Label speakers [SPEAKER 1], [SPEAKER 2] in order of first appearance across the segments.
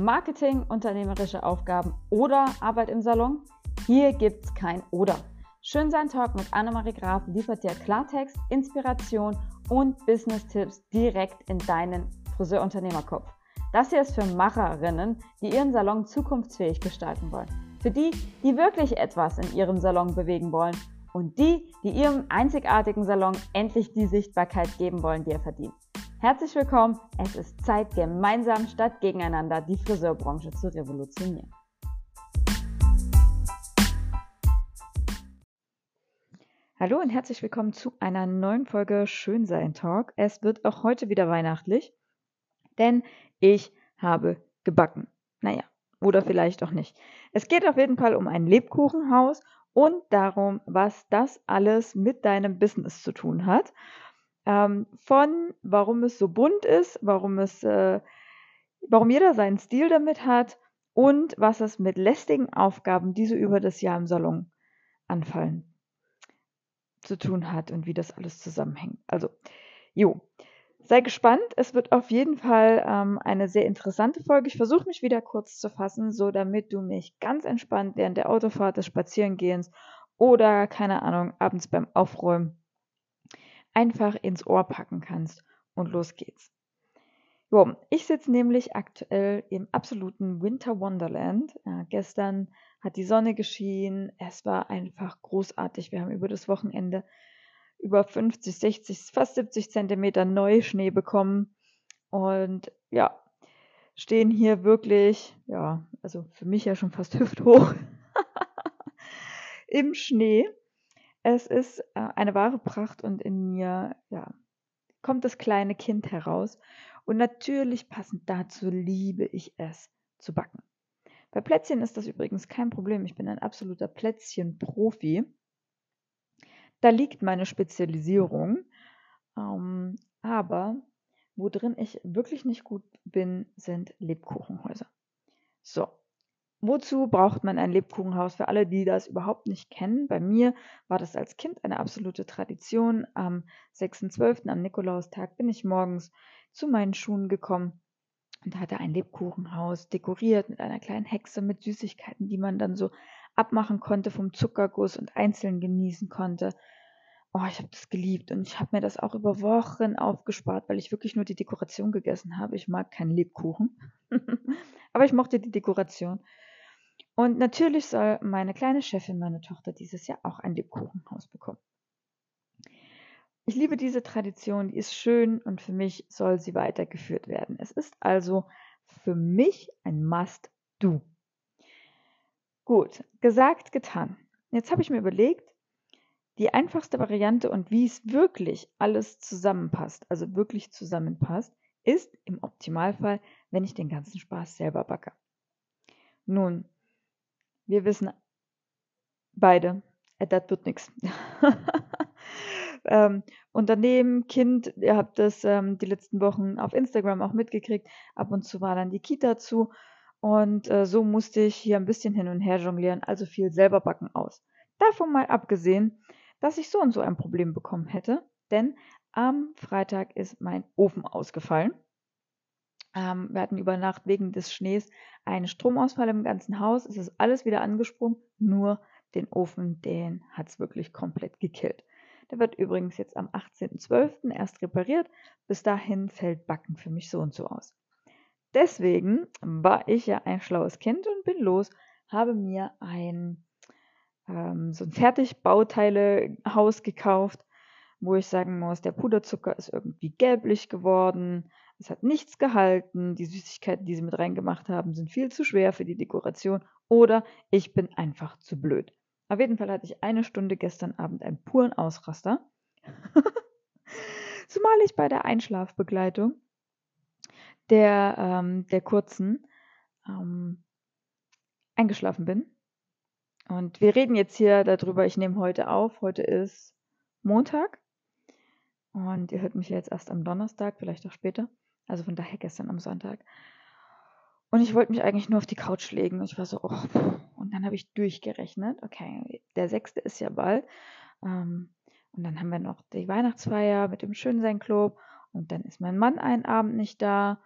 [SPEAKER 1] Marketing, unternehmerische Aufgaben oder Arbeit im Salon? Hier gibt's kein Oder. Schön sein Talk mit Annemarie Graf liefert dir Klartext, Inspiration und Business-Tipps direkt in deinen Friseurunternehmerkopf. Das hier ist für Macherinnen, die ihren Salon zukunftsfähig gestalten wollen. Für die, die wirklich etwas in ihrem Salon bewegen wollen und die, die ihrem einzigartigen Salon endlich die Sichtbarkeit geben wollen, die er verdient. Herzlich willkommen. Es ist Zeit, gemeinsam statt gegeneinander die Friseurbranche zu revolutionieren. Hallo und herzlich willkommen zu einer neuen Folge Schönsein Talk. Es wird auch heute wieder weihnachtlich, denn ich habe gebacken. Naja, oder vielleicht auch nicht. Es geht auf jeden Fall um ein Lebkuchenhaus und darum, was das alles mit deinem Business zu tun hat ähm, von warum es so bunt ist, warum es, äh, warum jeder seinen Stil damit hat und was es mit lästigen Aufgaben, die so über das Jahr im Salon anfallen, zu tun hat und wie das alles zusammenhängt. Also, jo. Sei gespannt, es wird auf jeden Fall ähm, eine sehr interessante Folge. Ich versuche mich wieder kurz zu fassen, so damit du mich ganz entspannt während der Autofahrt, des Spazierengehens oder, keine Ahnung, abends beim Aufräumen einfach ins Ohr packen kannst. Und los geht's. Jo, ich sitze nämlich aktuell im absoluten Winter Wonderland. Äh, gestern hat die Sonne geschienen. Es war einfach großartig. Wir haben über das Wochenende über 50, 60, fast 70 Zentimeter Neuschnee bekommen. Und ja, stehen hier wirklich, ja, also für mich ja schon fast hüfthoch im Schnee. Es ist äh, eine wahre Pracht und in mir, ja, kommt das kleine Kind heraus. Und natürlich passend dazu liebe ich es zu backen. Bei Plätzchen ist das übrigens kein Problem. Ich bin ein absoluter Plätzchen-Profi. Da liegt meine Spezialisierung. Ähm, aber worin ich wirklich nicht gut bin, sind Lebkuchenhäuser. So, Wozu braucht man ein Lebkuchenhaus? Für alle, die das überhaupt nicht kennen, bei mir war das als Kind eine absolute Tradition. Am 6.12., am Nikolaustag, bin ich morgens zu meinen Schuhen gekommen und hatte ein Lebkuchenhaus dekoriert mit einer kleinen Hexe mit Süßigkeiten, die man dann so abmachen konnte vom Zuckerguss und einzeln genießen konnte. Oh, ich habe das geliebt und ich habe mir das auch über Wochen aufgespart, weil ich wirklich nur die Dekoration gegessen habe. Ich mag keinen Lebkuchen, aber ich mochte die Dekoration. Und natürlich soll meine kleine Chefin, meine Tochter, dieses Jahr auch ein Lebkuchenhaus bekommen. Ich liebe diese Tradition, die ist schön und für mich soll sie weitergeführt werden. Es ist also für mich ein Must-Do. Gut, gesagt, getan. Jetzt habe ich mir überlegt, die einfachste Variante und wie es wirklich alles zusammenpasst, also wirklich zusammenpasst, ist im Optimalfall, wenn ich den ganzen Spaß selber backe. Nun, wir wissen beide, äh, das wird nichts. Ähm, Unternehmen, Kind, ihr habt das ähm, die letzten Wochen auf Instagram auch mitgekriegt. Ab und zu war dann die Kita zu. Und äh, so musste ich hier ein bisschen hin und her jonglieren, also viel selber backen aus. Davon mal abgesehen, dass ich so und so ein Problem bekommen hätte, denn am Freitag ist mein Ofen ausgefallen. Ähm, wir hatten über Nacht wegen des Schnees einen Stromausfall im ganzen Haus. Es ist alles wieder angesprungen, nur den Ofen, den hat es wirklich komplett gekillt. Der wird übrigens jetzt am 18.12. erst repariert. Bis dahin fällt Backen für mich so und so aus. Deswegen war ich ja ein schlaues Kind und bin los, habe mir ein ähm, so ein Fertigbauteilehaus gekauft, wo ich sagen muss, der Puderzucker ist irgendwie gelblich geworden, es hat nichts gehalten. Die Süßigkeiten, die sie mit reingemacht haben, sind viel zu schwer für die Dekoration. Oder ich bin einfach zu blöd. Auf jeden Fall hatte ich eine Stunde gestern Abend einen puren Ausraster. Zumal ich bei der Einschlafbegleitung der, ähm, der kurzen ähm, eingeschlafen bin. Und wir reden jetzt hier darüber, ich nehme heute auf. Heute ist Montag. Und ihr hört mich jetzt erst am Donnerstag, vielleicht auch später. Also von daher gestern am Sonntag. Und ich wollte mich eigentlich nur auf die Couch legen. Und ich war so, oh. Und dann habe ich durchgerechnet. Okay, der sechste ist ja bald. Ähm, und dann haben wir noch die Weihnachtsfeier mit dem Schönsein-Club. Und dann ist mein Mann einen Abend nicht da.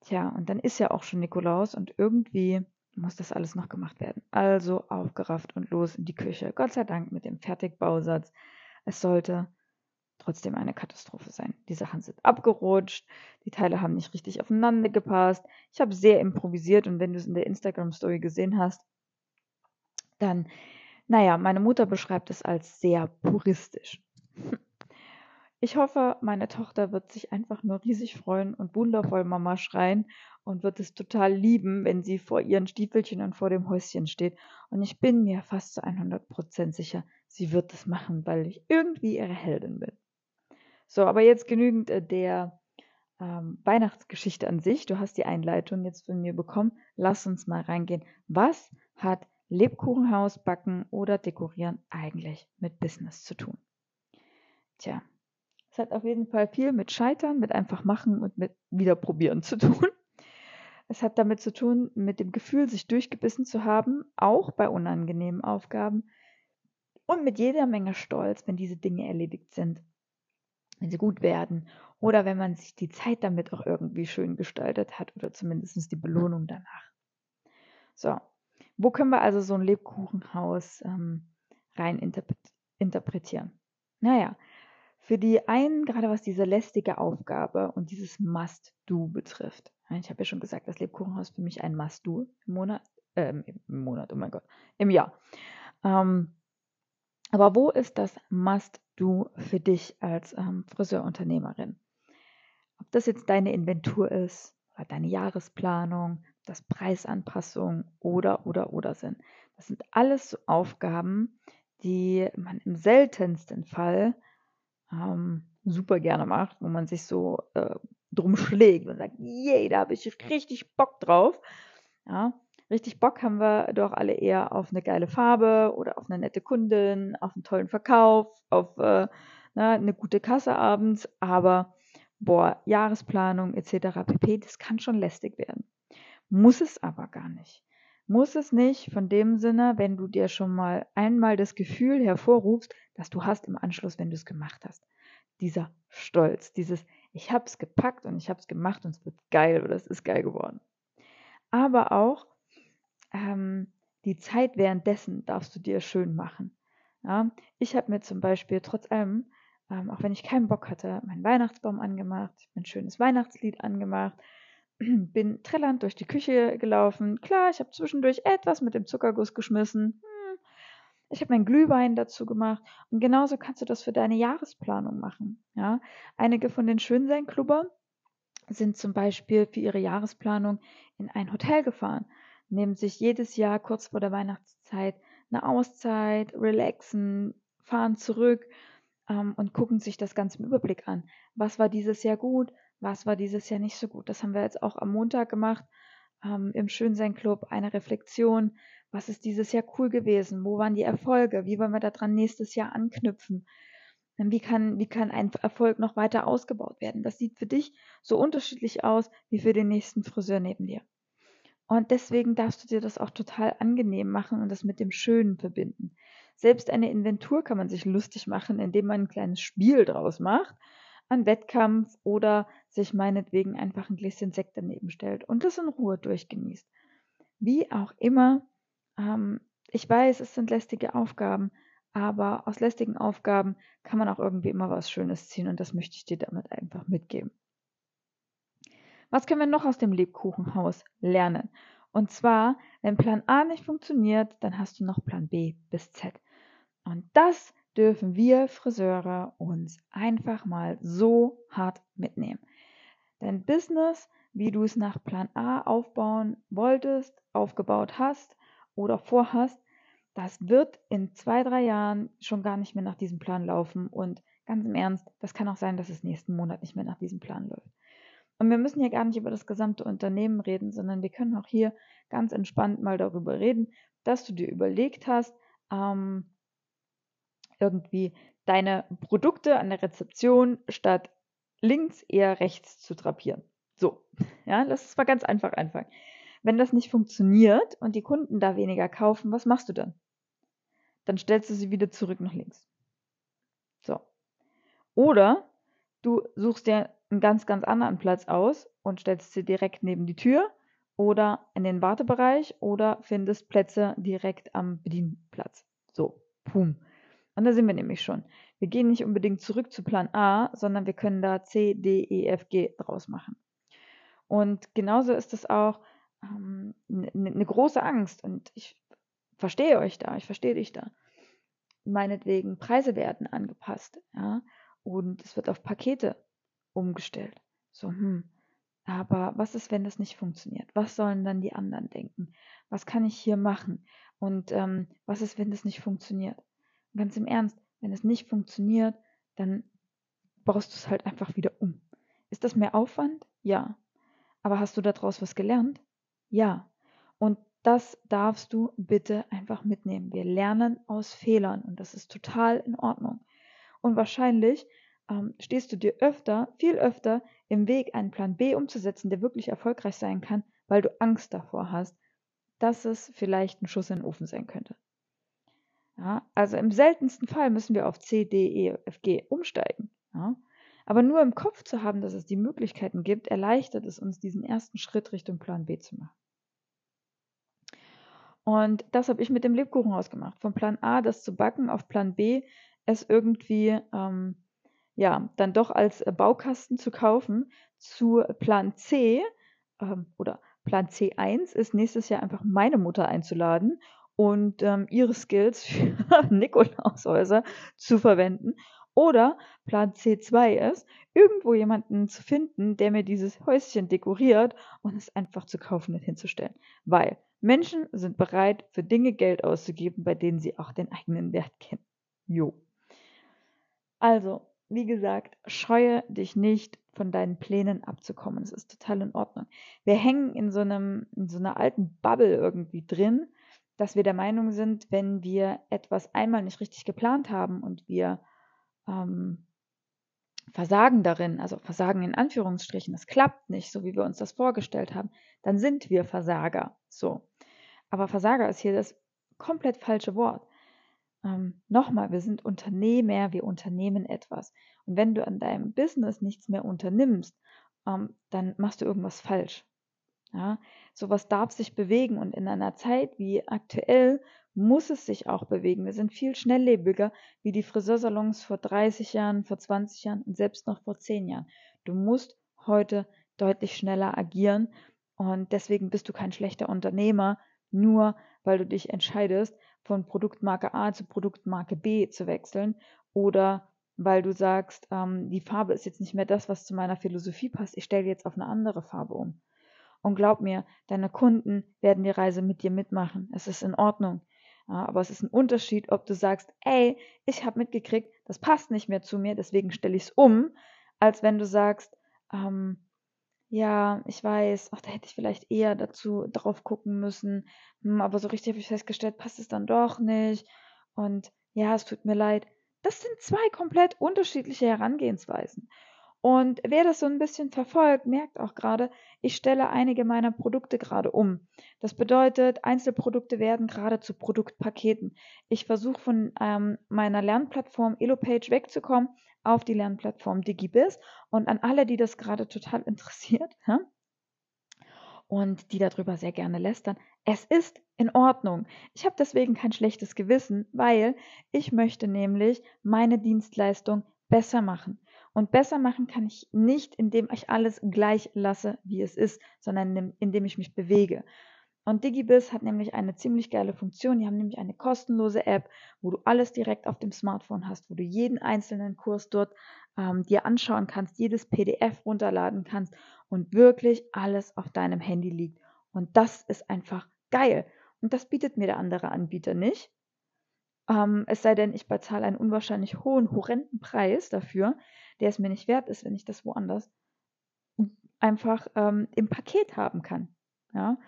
[SPEAKER 1] Tja, und dann ist ja auch schon Nikolaus und irgendwie muss das alles noch gemacht werden. Also aufgerafft und los in die Küche. Gott sei Dank mit dem Fertigbausatz. Es sollte trotzdem eine Katastrophe sein. Die Sachen sind abgerutscht, die Teile haben nicht richtig aufeinander gepasst. Ich habe sehr improvisiert und wenn du es in der Instagram-Story gesehen hast, dann, naja, meine Mutter beschreibt es als sehr puristisch. Ich hoffe, meine Tochter wird sich einfach nur riesig freuen und wundervoll Mama schreien und wird es total lieben, wenn sie vor ihren Stiefelchen und vor dem Häuschen steht. Und ich bin mir fast zu 100% sicher, sie wird es machen, weil ich irgendwie ihre Heldin bin. So, aber jetzt genügend äh, der ähm, Weihnachtsgeschichte an sich. Du hast die Einleitung jetzt von mir bekommen. Lass uns mal reingehen. Was hat Lebkuchenhaus backen oder dekorieren eigentlich mit Business zu tun? Tja, es hat auf jeden Fall viel mit Scheitern, mit einfach machen und mit Wiederprobieren zu tun. Es hat damit zu tun, mit dem Gefühl, sich durchgebissen zu haben, auch bei unangenehmen Aufgaben und mit jeder Menge Stolz, wenn diese Dinge erledigt sind, wenn sie gut werden oder wenn man sich die Zeit damit auch irgendwie schön gestaltet hat oder zumindest die Belohnung danach. So, wo können wir also so ein Lebkuchenhaus ähm, rein interpretieren? Naja, für die einen, gerade was diese lästige Aufgabe und dieses Must-Do betrifft. Ich habe ja schon gesagt, das Lebkuchenhaus für mich ein Must-Do im Monat, äh, im Monat, oh mein Gott, im Jahr. Ähm, aber wo ist das Must-Do für dich als ähm, Friseurunternehmerin? Ob das jetzt deine Inventur ist oder deine Jahresplanung, das Preisanpassung oder, oder, oder sind. Das sind alles so Aufgaben, die man im seltensten Fall ähm, super gerne macht, wo man sich so äh, drum schlägt und sagt, yay, da habe ich richtig Bock drauf. Ja, richtig Bock haben wir doch alle eher auf eine geile Farbe oder auf eine nette Kundin, auf einen tollen Verkauf, auf äh, na, eine gute Kasse abends, aber boah, Jahresplanung etc. pp, das kann schon lästig werden. Muss es aber gar nicht. Muss es nicht von dem Sinne, wenn du dir schon mal einmal das Gefühl hervorrufst, dass du hast im Anschluss, wenn du es gemacht hast. Dieser Stolz, dieses ich habe es gepackt und ich habe es gemacht und es wird geil oder es ist geil geworden. Aber auch ähm, die Zeit währenddessen darfst du dir schön machen. Ja? Ich habe mir zum Beispiel trotz allem, ähm, auch wenn ich keinen Bock hatte, meinen Weihnachtsbaum angemacht, ich ein schönes Weihnachtslied angemacht, bin trillernd durch die Küche gelaufen. Klar, ich habe zwischendurch etwas mit dem Zuckerguss geschmissen. Hm. Ich habe meinen Glühwein dazu gemacht. Und genauso kannst du das für deine Jahresplanung machen. Ja? Einige von den Schönsein-Klubbern sind zum Beispiel für ihre Jahresplanung in ein Hotel gefahren, nehmen sich jedes Jahr kurz vor der Weihnachtszeit eine Auszeit, relaxen, fahren zurück ähm, und gucken sich das Ganze im Überblick an. Was war dieses Jahr gut? was war dieses Jahr nicht so gut. Das haben wir jetzt auch am Montag gemacht ähm, im Schönsein Club, eine Reflexion. Was ist dieses Jahr cool gewesen? Wo waren die Erfolge? Wie wollen wir daran nächstes Jahr anknüpfen? Wie kann, wie kann ein Erfolg noch weiter ausgebaut werden? Das sieht für dich so unterschiedlich aus wie für den nächsten Friseur neben dir. Und deswegen darfst du dir das auch total angenehm machen und das mit dem Schönen verbinden. Selbst eine Inventur kann man sich lustig machen, indem man ein kleines Spiel draus macht an Wettkampf oder sich meinetwegen einfach ein Gläschen Sekt daneben stellt und das in Ruhe durchgenießt. Wie auch immer, ähm, ich weiß, es sind lästige Aufgaben, aber aus lästigen Aufgaben kann man auch irgendwie immer was Schönes ziehen und das möchte ich dir damit einfach mitgeben. Was können wir noch aus dem Lebkuchenhaus lernen? Und zwar, wenn Plan A nicht funktioniert, dann hast du noch Plan B bis Z. Und das dürfen wir Friseure uns einfach mal so hart mitnehmen. Dein Business, wie du es nach Plan A aufbauen wolltest, aufgebaut hast oder vorhast, das wird in zwei, drei Jahren schon gar nicht mehr nach diesem Plan laufen. Und ganz im Ernst, das kann auch sein, dass es nächsten Monat nicht mehr nach diesem Plan läuft. Und wir müssen hier gar nicht über das gesamte Unternehmen reden, sondern wir können auch hier ganz entspannt mal darüber reden, dass du dir überlegt hast, ähm, irgendwie deine Produkte an der Rezeption statt links eher rechts zu drapieren. So, ja, lass es mal ganz einfach anfangen. Wenn das nicht funktioniert und die Kunden da weniger kaufen, was machst du dann? Dann stellst du sie wieder zurück nach links. So. Oder du suchst dir einen ganz, ganz anderen Platz aus und stellst sie direkt neben die Tür oder in den Wartebereich oder findest Plätze direkt am Bedienplatz. So, pum. Und da sind wir nämlich schon. Wir gehen nicht unbedingt zurück zu Plan A, sondern wir können da C, D, E, F, G draus machen. Und genauso ist es auch ähm, eine ne große Angst. Und ich verstehe euch da, ich verstehe dich da. Meinetwegen, Preise werden angepasst, ja, und es wird auf Pakete umgestellt. So, hm, aber was ist, wenn das nicht funktioniert? Was sollen dann die anderen denken? Was kann ich hier machen? Und ähm, was ist, wenn das nicht funktioniert? ganz im Ernst, wenn es nicht funktioniert, dann baust du es halt einfach wieder um. Ist das mehr Aufwand? Ja. Aber hast du daraus was gelernt? Ja. Und das darfst du bitte einfach mitnehmen. Wir lernen aus Fehlern und das ist total in Ordnung. Und wahrscheinlich ähm, stehst du dir öfter, viel öfter im Weg, einen Plan B umzusetzen, der wirklich erfolgreich sein kann, weil du Angst davor hast, dass es vielleicht ein Schuss in den Ofen sein könnte. Ja, also im seltensten Fall müssen wir auf C, D, E, F, G umsteigen. Ja. Aber nur im Kopf zu haben, dass es die Möglichkeiten gibt, erleichtert es uns, diesen ersten Schritt Richtung Plan B zu machen. Und das habe ich mit dem Lebkuchen ausgemacht. Von Plan A das zu backen auf Plan B es irgendwie ähm, ja dann doch als Baukasten zu kaufen zu Plan C ähm, oder Plan C1 ist nächstes Jahr einfach meine Mutter einzuladen und ähm, ihre Skills für Nikolaushäuser zu verwenden. Oder Plan C2 ist, irgendwo jemanden zu finden, der mir dieses Häuschen dekoriert und es einfach zu kaufen und hinzustellen. Weil Menschen sind bereit, für Dinge Geld auszugeben, bei denen sie auch den eigenen Wert kennen. Jo. Also, wie gesagt, scheue dich nicht, von deinen Plänen abzukommen. Es ist total in Ordnung. Wir hängen in so einem, in so einer alten Bubble irgendwie drin dass wir der Meinung sind, wenn wir etwas einmal nicht richtig geplant haben und wir ähm, versagen darin, also versagen in Anführungsstrichen, es klappt nicht, so wie wir uns das vorgestellt haben, dann sind wir Versager. So. Aber Versager ist hier das komplett falsche Wort. Ähm, Nochmal, wir sind Unternehmer, wir unternehmen etwas. Und wenn du an deinem Business nichts mehr unternimmst, ähm, dann machst du irgendwas falsch. Ja, sowas darf sich bewegen und in einer Zeit wie aktuell muss es sich auch bewegen. Wir sind viel schnelllebiger wie die Friseursalons vor 30 Jahren, vor 20 Jahren und selbst noch vor 10 Jahren. Du musst heute deutlich schneller agieren und deswegen bist du kein schlechter Unternehmer, nur weil du dich entscheidest, von Produktmarke A zu Produktmarke B zu wechseln oder weil du sagst, ähm, die Farbe ist jetzt nicht mehr das, was zu meiner Philosophie passt, ich stelle jetzt auf eine andere Farbe um. Und glaub mir, deine Kunden werden die Reise mit dir mitmachen. Es ist in Ordnung. Aber es ist ein Unterschied, ob du sagst, ey, ich habe mitgekriegt, das passt nicht mehr zu mir, deswegen stelle ich es um, als wenn du sagst, ähm, ja, ich weiß, ach, da hätte ich vielleicht eher dazu drauf gucken müssen, hm, aber so richtig habe ich festgestellt, passt es dann doch nicht. Und ja, es tut mir leid. Das sind zwei komplett unterschiedliche Herangehensweisen. Und wer das so ein bisschen verfolgt, merkt auch gerade, ich stelle einige meiner Produkte gerade um. Das bedeutet, Einzelprodukte werden gerade zu Produktpaketen. Ich versuche von ähm, meiner Lernplattform EloPage wegzukommen auf die Lernplattform DigiBiz. Und an alle, die das gerade total interessiert, ja, und die darüber sehr gerne lästern. Es ist in Ordnung. Ich habe deswegen kein schlechtes Gewissen, weil ich möchte nämlich meine Dienstleistung besser machen. Und besser machen kann ich nicht, indem ich alles gleich lasse, wie es ist, sondern indem ich mich bewege. Und DigiBiz hat nämlich eine ziemlich geile Funktion. Die haben nämlich eine kostenlose App, wo du alles direkt auf dem Smartphone hast, wo du jeden einzelnen Kurs dort ähm, dir anschauen kannst, jedes PDF runterladen kannst und wirklich alles auf deinem Handy liegt. Und das ist einfach geil. Und das bietet mir der andere Anbieter nicht. Ähm, es sei denn, ich bezahle einen unwahrscheinlich hohen, horrenden Preis dafür, der es mir nicht wert ist, wenn ich das woanders einfach ähm, im Paket haben kann. Ja.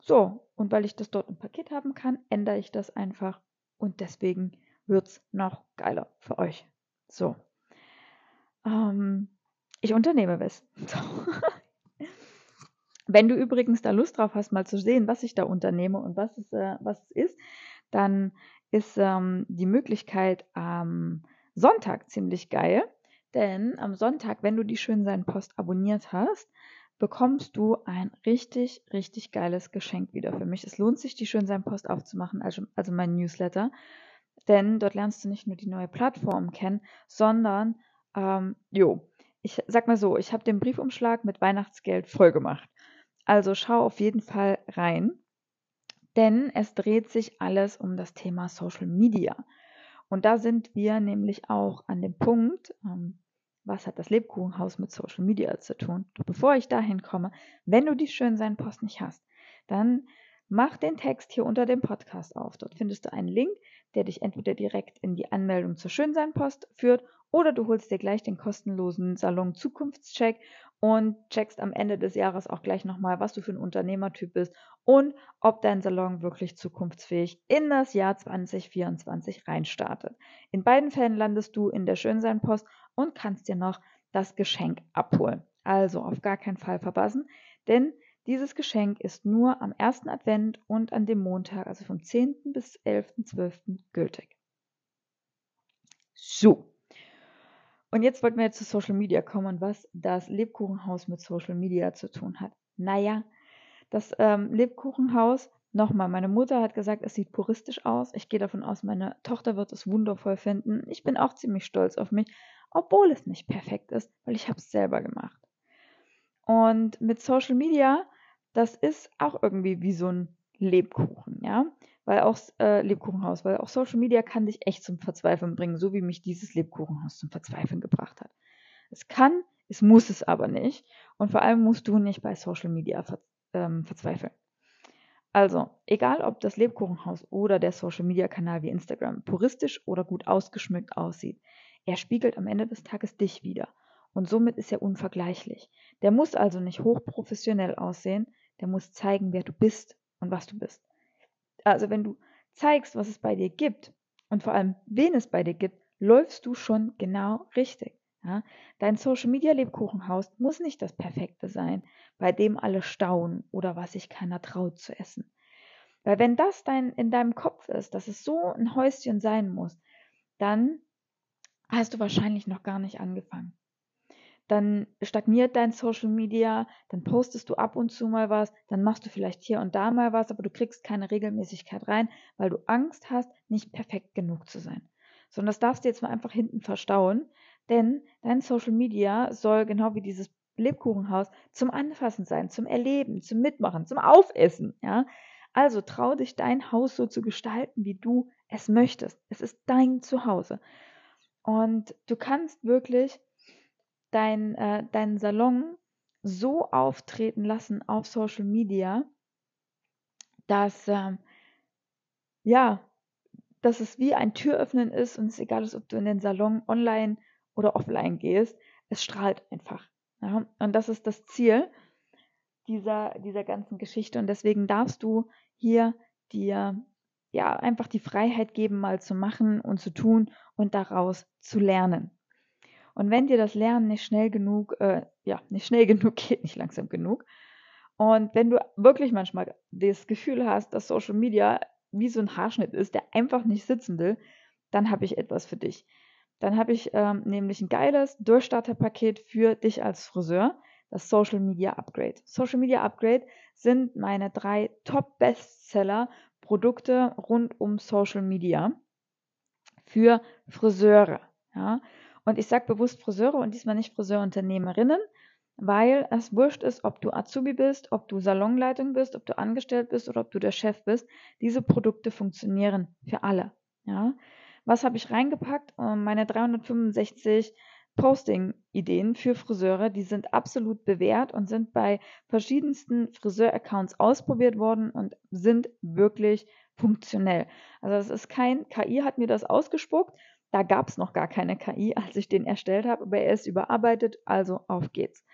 [SPEAKER 1] So, und weil ich das dort im Paket haben kann, ändere ich das einfach und deswegen wird es noch geiler für euch. So. Ähm, ich unternehme was. So. Wenn du übrigens da Lust drauf hast, mal zu sehen, was ich da unternehme und was es, äh, was es ist, dann ist ähm, die Möglichkeit am Sonntag ziemlich geil. Denn am Sonntag, wenn du die Schönsein-Post abonniert hast, bekommst du ein richtig, richtig geiles Geschenk wieder für mich. Es lohnt sich, die Schönsein-Post aufzumachen, also, also mein Newsletter. Denn dort lernst du nicht nur die neue Plattform kennen, sondern, ähm, jo, ich sag mal so, ich habe den Briefumschlag mit Weihnachtsgeld voll gemacht. Also schau auf jeden Fall rein, denn es dreht sich alles um das Thema Social Media. Und da sind wir nämlich auch an dem Punkt, ähm, was hat das Lebkuchenhaus mit Social Media zu tun? Bevor ich dahin komme, wenn du die Schönsein-Post nicht hast, dann mach den Text hier unter dem Podcast auf. Dort findest du einen Link, der dich entweder direkt in die Anmeldung zur Schönsein-Post führt oder du holst dir gleich den kostenlosen Salon Zukunftscheck und checkst am Ende des Jahres auch gleich nochmal, was du für ein Unternehmertyp bist und ob dein Salon wirklich zukunftsfähig in das Jahr 2024 reinstartet. In beiden Fällen landest du in der Schönsein-Post und kannst dir noch das Geschenk abholen. Also auf gar keinen Fall verpassen, denn dieses Geschenk ist nur am ersten Advent und an dem Montag, also vom 10. bis 11.12. gültig. So. Und jetzt wollten wir jetzt zu Social Media kommen und was das Lebkuchenhaus mit Social Media zu tun hat. Naja, das ähm, Lebkuchenhaus, nochmal, meine Mutter hat gesagt, es sieht puristisch aus. Ich gehe davon aus, meine Tochter wird es wundervoll finden. Ich bin auch ziemlich stolz auf mich, obwohl es nicht perfekt ist, weil ich habe es selber gemacht. Und mit Social Media, das ist auch irgendwie wie so ein Lebkuchen, ja weil auch äh, Lebkuchenhaus, weil auch Social Media kann dich echt zum Verzweifeln bringen, so wie mich dieses Lebkuchenhaus zum Verzweifeln gebracht hat. Es kann, es muss es aber nicht. Und vor allem musst du nicht bei Social Media ver ähm, verzweifeln. Also, egal ob das Lebkuchenhaus oder der Social Media Kanal wie Instagram puristisch oder gut ausgeschmückt aussieht, er spiegelt am Ende des Tages dich wieder. Und somit ist er unvergleichlich. Der muss also nicht hochprofessionell aussehen, der muss zeigen, wer du bist und was du bist. Also wenn du zeigst, was es bei dir gibt und vor allem, wen es bei dir gibt, läufst du schon genau richtig. Ja? Dein Social Media Lebkuchenhaus muss nicht das Perfekte sein, bei dem alle staunen oder was sich keiner traut zu essen. Weil wenn das dein, in deinem Kopf ist, dass es so ein Häuschen sein muss, dann hast du wahrscheinlich noch gar nicht angefangen dann stagniert dein Social Media, dann postest du ab und zu mal was, dann machst du vielleicht hier und da mal was, aber du kriegst keine Regelmäßigkeit rein, weil du Angst hast, nicht perfekt genug zu sein. Sondern das darfst du jetzt mal einfach hinten verstauen, denn dein Social Media soll genau wie dieses Lebkuchenhaus zum Anfassen sein, zum Erleben, zum Mitmachen, zum Aufessen, ja. Also trau dich, dein Haus so zu gestalten, wie du es möchtest. Es ist dein Zuhause. Und du kannst wirklich dein, äh, deinen Salon so auftreten lassen auf Social Media, dass ähm, ja, dass es wie ein Türöffnen ist und es ist egal ist, ob du in den Salon online oder offline gehst, es strahlt einfach. Ja? Und das ist das Ziel dieser, dieser ganzen Geschichte und deswegen darfst du hier dir ja einfach die Freiheit geben, mal zu machen und zu tun und daraus zu lernen. Und wenn dir das Lernen nicht schnell genug, äh, ja, nicht schnell genug geht, nicht langsam genug, und wenn du wirklich manchmal das Gefühl hast, dass Social Media wie so ein Haarschnitt ist, der einfach nicht sitzen will, dann habe ich etwas für dich. Dann habe ich ähm, nämlich ein geiles Durchstarterpaket für dich als Friseur, das Social Media Upgrade. Social Media Upgrade sind meine drei Top-Bestseller-Produkte rund um Social Media für Friseure. Ja? Und ich sage bewusst Friseure und diesmal nicht Friseurunternehmerinnen, weil es wurscht ist, ob du Azubi bist, ob du Salonleitung bist, ob du angestellt bist oder ob du der Chef bist. Diese Produkte funktionieren für alle. Ja? Was habe ich reingepackt? Ähm, meine 365 Posting-Ideen für Friseure, die sind absolut bewährt und sind bei verschiedensten Friseur-Accounts ausprobiert worden und sind wirklich funktionell. Also es ist kein, KI hat mir das ausgespuckt, da gab es noch gar keine KI, als ich den erstellt habe, aber er ist überarbeitet, also auf geht's.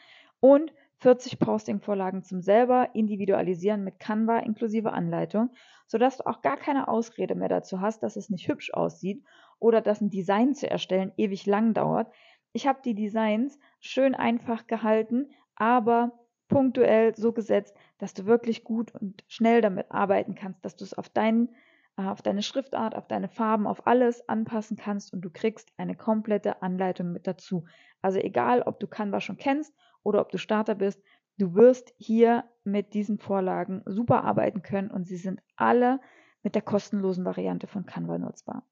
[SPEAKER 1] Und 40 Posting-Vorlagen zum selber individualisieren mit Canva inklusive Anleitung, sodass du auch gar keine Ausrede mehr dazu hast, dass es nicht hübsch aussieht oder dass ein Design zu erstellen ewig lang dauert. Ich habe die Designs schön einfach gehalten, aber punktuell so gesetzt, dass du wirklich gut und schnell damit arbeiten kannst, dass du es auf deinen äh, auf deine Schriftart, auf deine Farben, auf alles anpassen kannst und du kriegst eine komplette Anleitung mit dazu. Also egal, ob du Canva schon kennst oder ob du Starter bist, du wirst hier mit diesen Vorlagen super arbeiten können und sie sind alle mit der kostenlosen Variante von Canva nutzbar.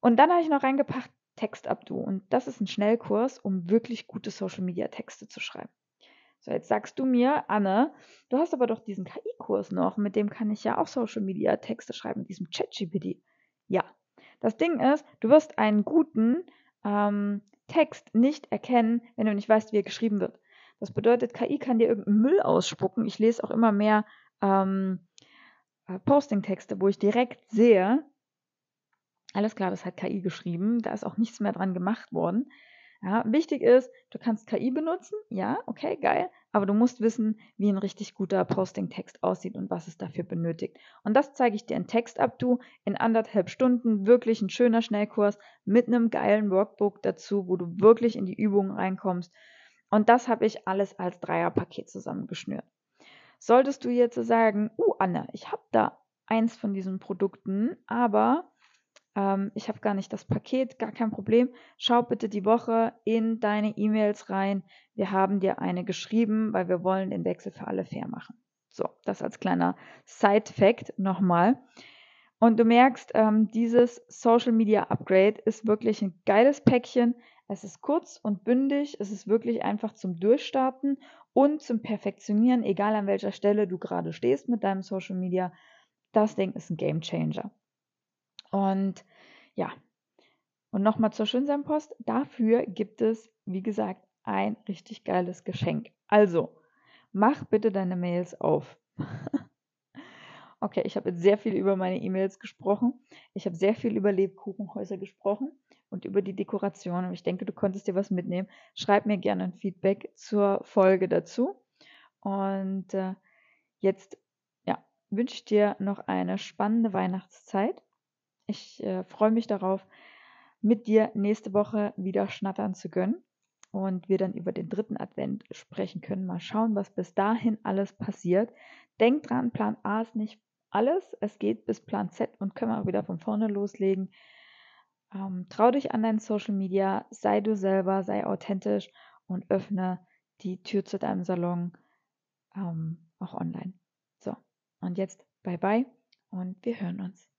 [SPEAKER 1] Und dann habe ich noch reingepackt Textabdu und das ist ein Schnellkurs, um wirklich gute Social Media Texte zu schreiben. So, jetzt sagst du mir, Anne, du hast aber doch diesen KI-Kurs noch, mit dem kann ich ja auch Social Media Texte schreiben, mit diesem ChatGPT. Ja, das Ding ist, du wirst einen guten ähm, Text nicht erkennen, wenn du nicht weißt, wie er geschrieben wird. Das bedeutet, KI kann dir irgendeinen Müll ausspucken. Ich lese auch immer mehr ähm, äh, Posting-Texte, wo ich direkt sehe, alles klar, das hat KI geschrieben, da ist auch nichts mehr dran gemacht worden. Ja, wichtig ist, du kannst KI benutzen, ja, okay, geil, aber du musst wissen, wie ein richtig guter Posting-Text aussieht und was es dafür benötigt. Und das zeige ich dir in Textabdu in anderthalb Stunden, wirklich ein schöner Schnellkurs mit einem geilen Workbook dazu, wo du wirklich in die Übungen reinkommst. Und das habe ich alles als Dreierpaket zusammengeschnürt. Solltest du jetzt sagen, uh, Anne, ich habe da eins von diesen Produkten, aber ähm, ich habe gar nicht das Paket, gar kein Problem. Schau bitte die Woche in deine E-Mails rein. Wir haben dir eine geschrieben, weil wir wollen den Wechsel für alle fair machen. So, das als kleiner Side-Fact nochmal. Und du merkst, ähm, dieses Social Media Upgrade ist wirklich ein geiles Päckchen. Es ist kurz und bündig, es ist wirklich einfach zum Durchstarten und zum Perfektionieren, egal an welcher Stelle du gerade stehst mit deinem Social Media. Das Ding ist ein Game Changer. Und ja, und nochmal zur Schönsein-Post. Dafür gibt es, wie gesagt, ein richtig geiles Geschenk. Also, mach bitte deine Mails auf. okay, ich habe jetzt sehr viel über meine E-Mails gesprochen. Ich habe sehr viel über Lebkuchenhäuser gesprochen und über die Dekoration. Und ich denke, du konntest dir was mitnehmen. Schreib mir gerne ein Feedback zur Folge dazu. Und äh, jetzt ja, wünsche ich dir noch eine spannende Weihnachtszeit. Ich äh, freue mich darauf, mit dir nächste Woche wieder schnattern zu gönnen und wir dann über den dritten Advent sprechen können. Mal schauen, was bis dahin alles passiert. Denk dran, Plan A ist nicht alles. Es geht bis Plan Z und können wir auch wieder von vorne loslegen. Ähm, trau dich an dein Social Media, sei du selber, sei authentisch und öffne die Tür zu deinem Salon ähm, auch online. So, und jetzt bye bye und wir hören uns.